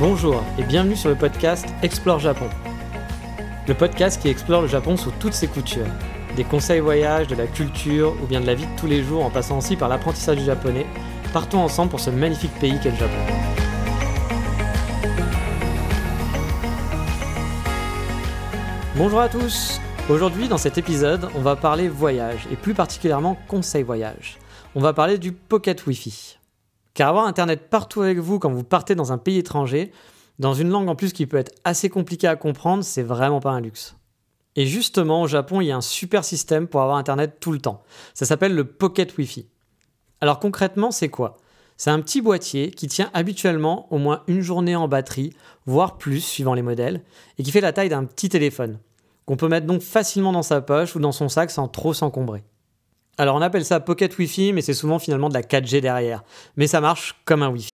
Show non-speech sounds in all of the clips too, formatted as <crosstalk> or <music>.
Bonjour et bienvenue sur le podcast Explore Japon. Le podcast qui explore le Japon sous toutes ses coutures. Des conseils voyage, de la culture ou bien de la vie de tous les jours en passant aussi par l'apprentissage du japonais. Partons ensemble pour ce magnifique pays qu'est le Japon. Bonjour à tous Aujourd'hui dans cet épisode on va parler voyage et plus particulièrement conseils voyage. On va parler du Pocket Wi-Fi. Car avoir Internet partout avec vous quand vous partez dans un pays étranger, dans une langue en plus qui peut être assez compliquée à comprendre, c'est vraiment pas un luxe. Et justement, au Japon, il y a un super système pour avoir Internet tout le temps. Ça s'appelle le Pocket Wi-Fi. Alors concrètement, c'est quoi? C'est un petit boîtier qui tient habituellement au moins une journée en batterie, voire plus suivant les modèles, et qui fait la taille d'un petit téléphone, qu'on peut mettre donc facilement dans sa poche ou dans son sac sans trop s'encombrer. Alors on appelle ça Pocket Wi-Fi, mais c'est souvent finalement de la 4G derrière. Mais ça marche comme un Wi-Fi.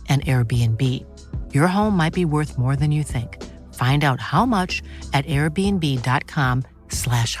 an Airbnb. Your home might be worth more than you think. Find out how much at airbnb.com/slash.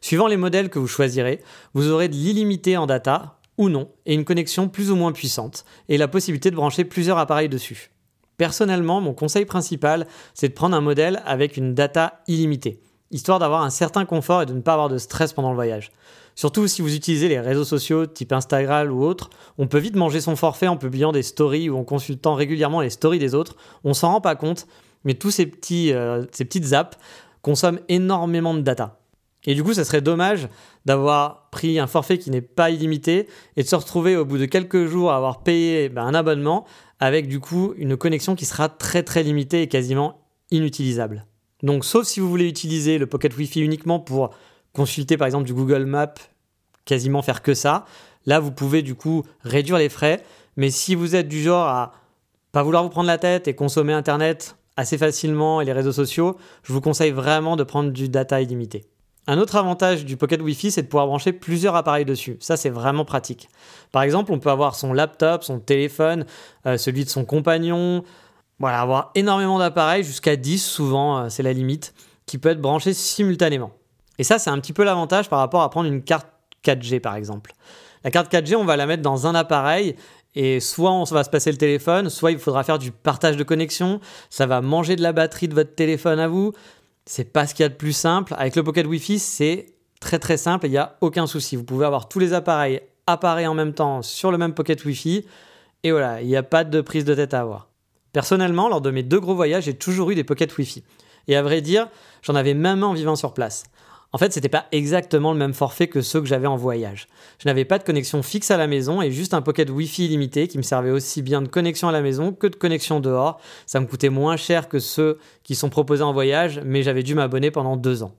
Suivant les modèles que vous choisirez, vous aurez de l'illimité en data ou non, et une connexion plus ou moins puissante, et la possibilité de brancher plusieurs appareils dessus. Personnellement, mon conseil principal, c'est de prendre un modèle avec une data illimitée, histoire d'avoir un certain confort et de ne pas avoir de stress pendant le voyage. Surtout si vous utilisez les réseaux sociaux type Instagram ou autres, on peut vite manger son forfait en publiant des stories ou en consultant régulièrement les stories des autres. On s'en rend pas compte, mais tous ces, petits, euh, ces petites apps consomment énormément de data. Et du coup, ça serait dommage d'avoir pris un forfait qui n'est pas illimité et de se retrouver au bout de quelques jours à avoir payé ben, un abonnement avec du coup une connexion qui sera très très limitée et quasiment inutilisable. Donc sauf si vous voulez utiliser le Pocket Wi-Fi uniquement pour consulter par exemple du Google Maps, quasiment faire que ça, là vous pouvez du coup réduire les frais. Mais si vous êtes du genre à pas vouloir vous prendre la tête et consommer Internet assez facilement et les réseaux sociaux, je vous conseille vraiment de prendre du data illimité. Un autre avantage du Pocket Wi-Fi, c'est de pouvoir brancher plusieurs appareils dessus. Ça, c'est vraiment pratique. Par exemple, on peut avoir son laptop, son téléphone, euh, celui de son compagnon. Voilà, avoir énormément d'appareils, jusqu'à 10 souvent, euh, c'est la limite, qui peut être branché simultanément. Et ça, c'est un petit peu l'avantage par rapport à prendre une carte 4G, par exemple. La carte 4G, on va la mettre dans un appareil et soit on va se passer le téléphone, soit il faudra faire du partage de connexion. Ça va manger de la batterie de votre téléphone à vous. C'est pas ce qu'il y a de plus simple. Avec le Pocket Wi-Fi, c'est très très simple il n'y a aucun souci. Vous pouvez avoir tous les appareils appareils en même temps sur le même Pocket Wi-Fi. Et voilà, il n'y a pas de prise de tête à avoir. Personnellement, lors de mes deux gros voyages, j'ai toujours eu des Pocket Wi-Fi. Et à vrai dire, j'en avais même en vivant sur place. En fait, c'était pas exactement le même forfait que ceux que j'avais en voyage. Je n'avais pas de connexion fixe à la maison et juste un pocket Wi-Fi illimité qui me servait aussi bien de connexion à la maison que de connexion dehors. Ça me coûtait moins cher que ceux qui sont proposés en voyage, mais j'avais dû m'abonner pendant deux ans.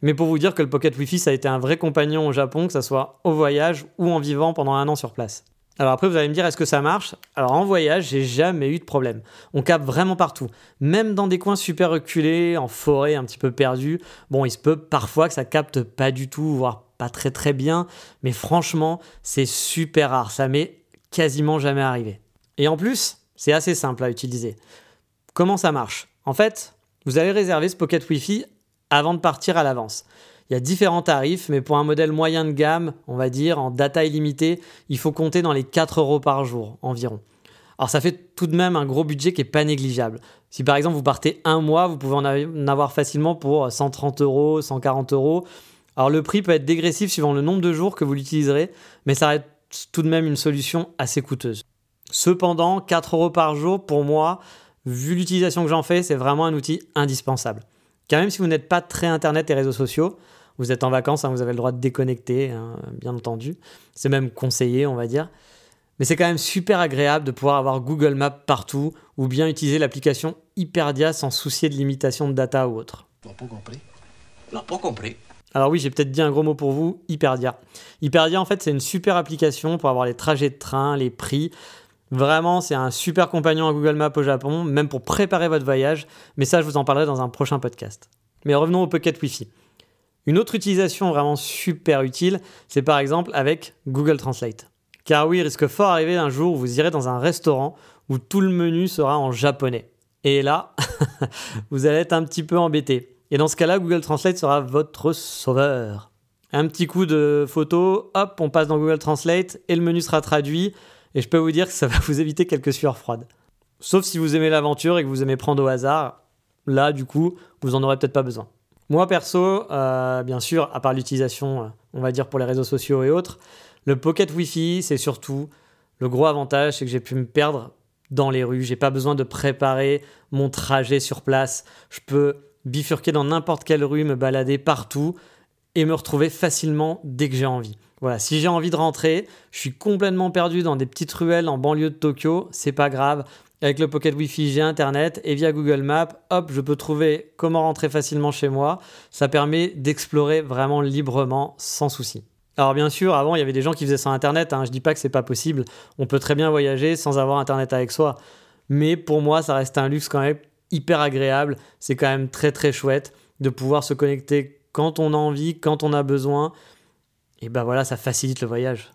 Mais pour vous dire que le pocket Wi-Fi, ça a été un vrai compagnon au Japon, que ce soit au voyage ou en vivant pendant un an sur place. Alors après, vous allez me dire, est-ce que ça marche? Alors en voyage, j'ai jamais eu de problème. On capte vraiment partout. Même dans des coins super reculés, en forêt un petit peu perdu. Bon, il se peut parfois que ça capte pas du tout, voire pas très très bien. Mais franchement, c'est super rare. Ça m'est quasiment jamais arrivé. Et en plus, c'est assez simple à utiliser. Comment ça marche? En fait, vous allez réserver ce Pocket Wi-Fi avant de partir à l'avance. Il y a différents tarifs, mais pour un modèle moyen de gamme, on va dire, en data illimitée, il faut compter dans les 4 euros par jour environ. Alors ça fait tout de même un gros budget qui n'est pas négligeable. Si par exemple vous partez un mois, vous pouvez en avoir facilement pour 130 euros, 140 euros. Alors le prix peut être dégressif suivant le nombre de jours que vous l'utiliserez, mais ça reste tout de même une solution assez coûteuse. Cependant, 4 euros par jour, pour moi, vu l'utilisation que j'en fais, c'est vraiment un outil indispensable. Car même si vous n'êtes pas très Internet et réseaux sociaux, vous êtes en vacances, hein, vous avez le droit de déconnecter, hein, bien entendu. C'est même conseillé, on va dire. Mais c'est quand même super agréable de pouvoir avoir Google Maps partout ou bien utiliser l'application Hyperdia sans soucier de limitation de data ou autre. pas compris. pas compris. Alors oui, j'ai peut-être dit un gros mot pour vous, Hyperdia. Hyperdia, en fait, c'est une super application pour avoir les trajets de train, les prix. Vraiment, c'est un super compagnon à Google Maps au Japon, même pour préparer votre voyage. Mais ça, je vous en parlerai dans un prochain podcast. Mais revenons au Pocket Wi-Fi. Une autre utilisation vraiment super utile, c'est par exemple avec Google Translate. Car oui, il risque fort arriver un jour où vous irez dans un restaurant où tout le menu sera en japonais. Et là, <laughs> vous allez être un petit peu embêté. Et dans ce cas-là, Google Translate sera votre sauveur. Un petit coup de photo, hop, on passe dans Google Translate et le menu sera traduit. Et je peux vous dire que ça va vous éviter quelques sueurs froides. Sauf si vous aimez l'aventure et que vous aimez prendre au hasard. Là, du coup, vous en aurez peut-être pas besoin. Moi, perso, euh, bien sûr, à part l'utilisation, euh, on va dire pour les réseaux sociaux et autres, le Pocket Wi-Fi, c'est surtout le gros avantage, c'est que j'ai pu me perdre dans les rues. J'ai pas besoin de préparer mon trajet sur place. Je peux bifurquer dans n'importe quelle rue, me balader partout et me retrouver facilement dès que j'ai envie. Voilà, si j'ai envie de rentrer, je suis complètement perdu dans des petites ruelles en banlieue de Tokyo, c'est pas grave. Avec le Pocket Wi-Fi, j'ai Internet et via Google Maps, hop, je peux trouver comment rentrer facilement chez moi. Ça permet d'explorer vraiment librement, sans souci. Alors bien sûr, avant, il y avait des gens qui faisaient ça Internet. Hein. Je dis pas que c'est pas possible. On peut très bien voyager sans avoir Internet avec soi. Mais pour moi, ça reste un luxe quand même hyper agréable. C'est quand même très très chouette de pouvoir se connecter quand on a envie, quand on a besoin. Et ben voilà, ça facilite le voyage.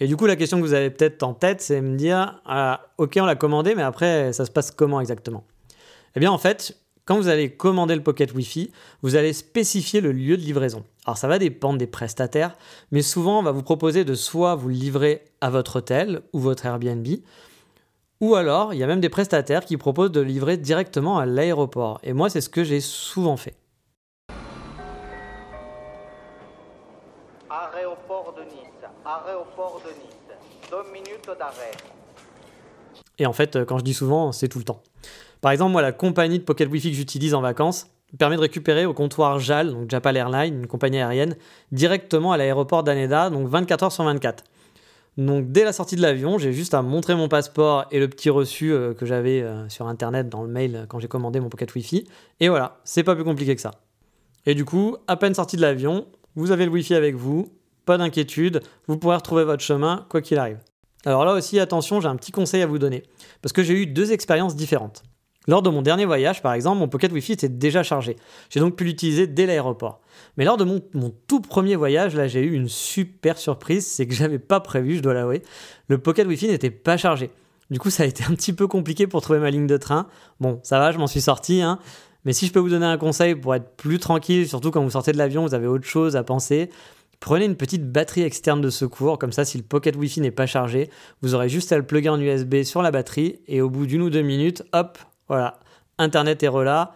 Et du coup, la question que vous avez peut-être en tête, c'est me dire, ah, ok, on l'a commandé, mais après, ça se passe comment exactement? Eh bien, en fait, quand vous allez commander le Pocket Wi-Fi, vous allez spécifier le lieu de livraison. Alors ça va dépendre des prestataires, mais souvent on va vous proposer de soit vous le livrer à votre hôtel ou votre Airbnb, ou alors il y a même des prestataires qui proposent de livrer directement à l'aéroport. Et moi c'est ce que j'ai souvent fait. De Nice, de Nice, deux minutes d'arrêt. Et en fait, quand je dis souvent, c'est tout le temps. Par exemple, moi, la compagnie de Pocket Wi-Fi que j'utilise en vacances permet de récupérer au comptoir JAL, donc Japan Airlines, une compagnie aérienne, directement à l'aéroport d'Aneda, donc 24 heures sur 24. Donc dès la sortie de l'avion, j'ai juste à montrer mon passeport et le petit reçu euh, que j'avais euh, sur internet dans le mail quand j'ai commandé mon Pocket Wi-Fi. Et voilà, c'est pas plus compliqué que ça. Et du coup, à peine sorti de l'avion, vous avez le Wi-Fi avec vous, pas d'inquiétude, vous pourrez retrouver votre chemin quoi qu'il arrive. Alors là aussi, attention, j'ai un petit conseil à vous donner, parce que j'ai eu deux expériences différentes. Lors de mon dernier voyage, par exemple, mon Pocket Wi-Fi était déjà chargé. J'ai donc pu l'utiliser dès l'aéroport. Mais lors de mon, tout premier voyage, là, j'ai eu une super surprise, c'est que j'avais pas prévu, je dois l'avouer. Le Pocket Wi-Fi n'était pas chargé. Du coup, ça a été un petit peu compliqué pour trouver ma ligne de train. Bon, ça va, je m'en suis sorti, hein. Mais si je peux vous donner un conseil pour être plus tranquille, surtout quand vous sortez de l'avion, vous avez autre chose à penser, prenez une petite batterie externe de secours, comme ça si le Pocket Wi-Fi n'est pas chargé, vous aurez juste à le plugger en USB sur la batterie et au bout d'une ou deux minutes, hop, voilà, Internet est relâché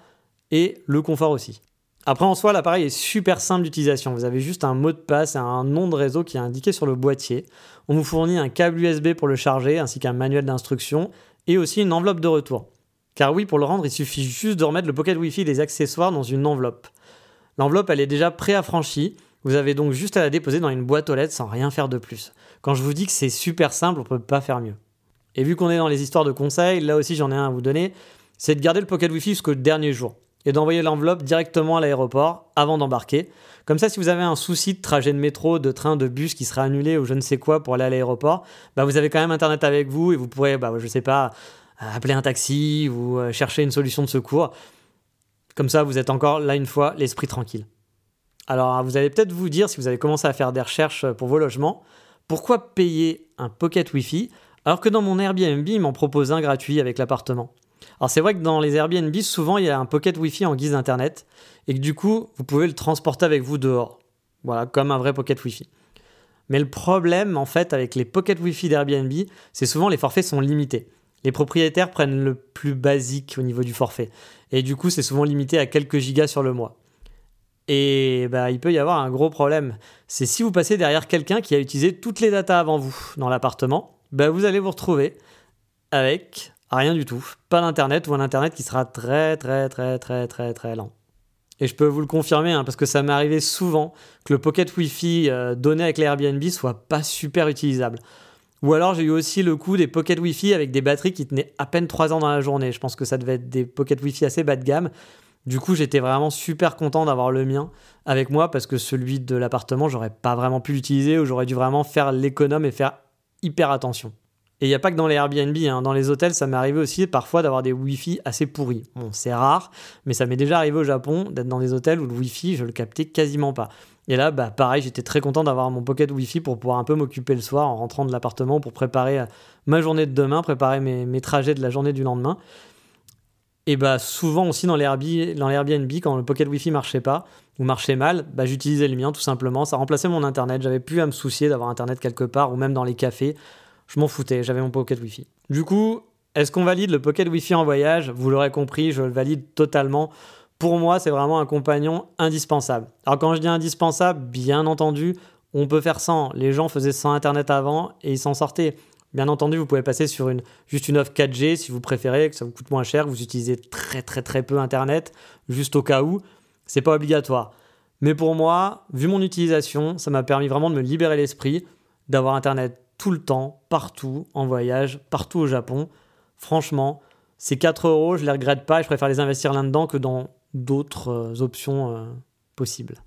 et le confort aussi. Après, en soi, l'appareil est super simple d'utilisation. Vous avez juste un mot de passe et un nom de réseau qui est indiqué sur le boîtier. On vous fournit un câble USB pour le charger, ainsi qu'un manuel d'instruction, et aussi une enveloppe de retour. Car oui, pour le rendre, il suffit juste de remettre le Pocket Wi-Fi et accessoires dans une enveloppe. L'enveloppe, elle est déjà préaffranchie. Vous avez donc juste à la déposer dans une boîte aux lettres sans rien faire de plus. Quand je vous dis que c'est super simple, on ne peut pas faire mieux. Et vu qu'on est dans les histoires de conseils, là aussi j'en ai un à vous donner c'est de garder le Pocket Wi-Fi jusqu'au dernier jour et d'envoyer l'enveloppe directement à l'aéroport avant d'embarquer. Comme ça, si vous avez un souci de trajet de métro, de train, de bus qui sera annulé ou je ne sais quoi pour aller à l'aéroport, bah vous avez quand même Internet avec vous et vous pourrez, bah, je ne sais pas, appeler un taxi ou euh, chercher une solution de secours. Comme ça, vous êtes encore, là une fois, l'esprit tranquille. Alors, vous allez peut-être vous dire, si vous avez commencé à faire des recherches pour vos logements, pourquoi payer un Pocket Wi-Fi alors que dans mon Airbnb, ils m'en proposent un gratuit avec l'appartement? Alors c'est vrai que dans les Airbnb, souvent il y a un pocket Wi-Fi en guise d'internet et que du coup vous pouvez le transporter avec vous dehors. Voilà, comme un vrai pocket Wi-Fi. Mais le problème en fait avec les pocket Wi-Fi d'Airbnb, c'est souvent les forfaits sont limités. Les propriétaires prennent le plus basique au niveau du forfait. Et du coup, c'est souvent limité à quelques gigas sur le mois. Et bah, il peut y avoir un gros problème. C'est si vous passez derrière quelqu'un qui a utilisé toutes les datas avant vous dans l'appartement, bah, vous allez vous retrouver avec Rien du tout. Pas d'internet ou un internet qui sera très très très très très très lent. Et je peux vous le confirmer, hein, parce que ça m'est arrivé souvent que le pocket Wi-Fi euh, donné avec l'Airbnb soit pas super utilisable. Ou alors j'ai eu aussi le coup des pocket Wi-Fi avec des batteries qui tenaient à peine 3 ans dans la journée. Je pense que ça devait être des pocket Wi-Fi assez bas de gamme. Du coup, j'étais vraiment super content d'avoir le mien avec moi parce que celui de l'appartement, j'aurais pas vraiment pu l'utiliser ou j'aurais dû vraiment faire l'économe et faire hyper attention. Et il n'y a pas que dans les Airbnb, hein. dans les hôtels, ça m'est arrivé aussi parfois d'avoir des Wi-Fi assez pourris. Bon, c'est rare, mais ça m'est déjà arrivé au Japon d'être dans des hôtels où le Wi-Fi, je le captais quasiment pas. Et là, bah, pareil, j'étais très content d'avoir mon pocket Wi-Fi pour pouvoir un peu m'occuper le soir en rentrant de l'appartement pour préparer euh, ma journée de demain, préparer mes, mes trajets de la journée du lendemain. Et bah souvent aussi dans les Airbnb, quand le pocket Wi-Fi marchait pas ou marchait mal, bah, j'utilisais le mien tout simplement. Ça remplaçait mon internet. J'avais plus à me soucier d'avoir internet quelque part ou même dans les cafés. Je m'en foutais. J'avais mon pocket Wi-Fi. Du coup, est-ce qu'on valide le pocket Wi-Fi en voyage? Vous l'aurez compris, je le valide totalement. Pour moi, c'est vraiment un compagnon indispensable. Alors quand je dis indispensable, bien entendu, on peut faire sans. Les gens faisaient sans internet avant et ils s'en sortaient. Bien entendu, vous pouvez passer sur une, juste une offre 4G si vous préférez, que ça vous coûte moins cher, vous utilisez très très très peu Internet, juste au cas où. C'est pas obligatoire. Mais pour moi, vu mon utilisation, ça m'a permis vraiment de me libérer l'esprit, d'avoir Internet tout le temps, partout, en voyage, partout au Japon. Franchement, ces 4 euros, je les regrette pas et je préfère les investir là-dedans que dans d'autres euh, options euh, possibles.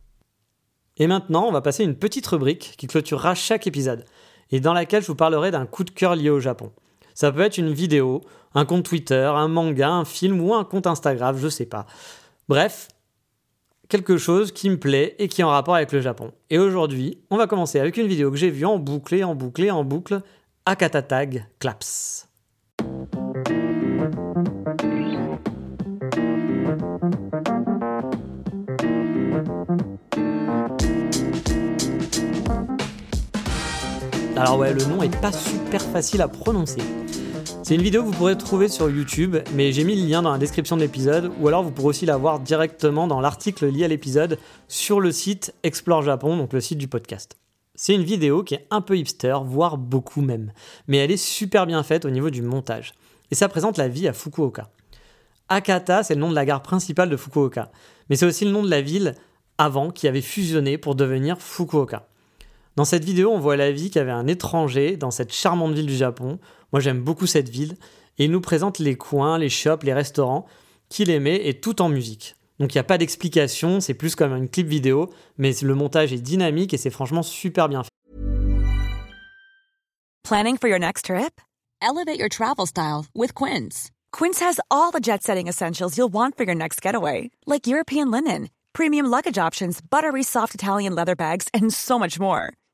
Et maintenant, on va passer une petite rubrique qui clôturera chaque épisode et dans laquelle je vous parlerai d'un coup de cœur lié au Japon. Ça peut être une vidéo, un compte Twitter, un manga, un film ou un compte Instagram, je sais pas. Bref, quelque chose qui me plaît et qui est en rapport avec le Japon. Et aujourd'hui, on va commencer avec une vidéo que j'ai vue en boucle, en boucle, en boucle, Akata Tag Claps. Alors ouais, le nom est pas super facile à prononcer. C'est une vidéo que vous pourrez trouver sur YouTube, mais j'ai mis le lien dans la description de l'épisode, ou alors vous pourrez aussi la voir directement dans l'article lié à l'épisode sur le site Explore Japon, donc le site du podcast. C'est une vidéo qui est un peu hipster, voire beaucoup même, mais elle est super bien faite au niveau du montage. Et ça présente la vie à Fukuoka. Akata, c'est le nom de la gare principale de Fukuoka, mais c'est aussi le nom de la ville avant qui avait fusionné pour devenir Fukuoka. Dans cette vidéo, on voit la vie qu'avait un étranger dans cette charmante ville du Japon. Moi, j'aime beaucoup cette ville. Et il nous présente les coins, les shops, les restaurants qu'il aimait et tout en musique. Donc il n'y a pas d'explication, c'est plus comme une clip vidéo, mais le montage est dynamique et c'est franchement super bien fait. Planning for your next trip? Elevate your travel style with Quince. Quince has all the jet setting essentials you'll want for your next getaway, like European linen, premium luggage options, buttery soft Italian leather bags, and so much more.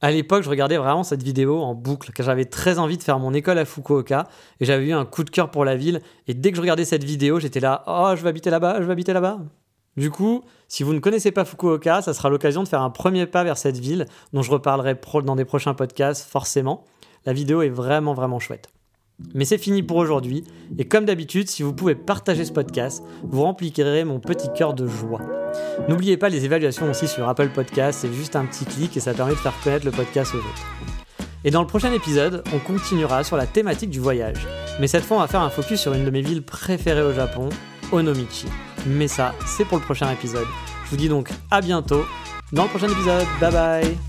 À l'époque, je regardais vraiment cette vidéo en boucle, car j'avais très envie de faire mon école à Fukuoka, et j'avais eu un coup de cœur pour la ville, et dès que je regardais cette vidéo, j'étais là, oh, je vais habiter là-bas, je vais habiter là-bas. Du coup, si vous ne connaissez pas Fukuoka, ça sera l'occasion de faire un premier pas vers cette ville, dont je reparlerai dans des prochains podcasts, forcément. La vidéo est vraiment, vraiment chouette. Mais c'est fini pour aujourd'hui, et comme d'habitude, si vous pouvez partager ce podcast, vous remplirez mon petit cœur de joie. N'oubliez pas les évaluations aussi sur Apple Podcast, c'est juste un petit clic et ça permet de faire connaître le podcast aux autres. Et dans le prochain épisode, on continuera sur la thématique du voyage. Mais cette fois, on va faire un focus sur une de mes villes préférées au Japon, Onomichi. Mais ça, c'est pour le prochain épisode. Je vous dis donc à bientôt dans le prochain épisode. Bye bye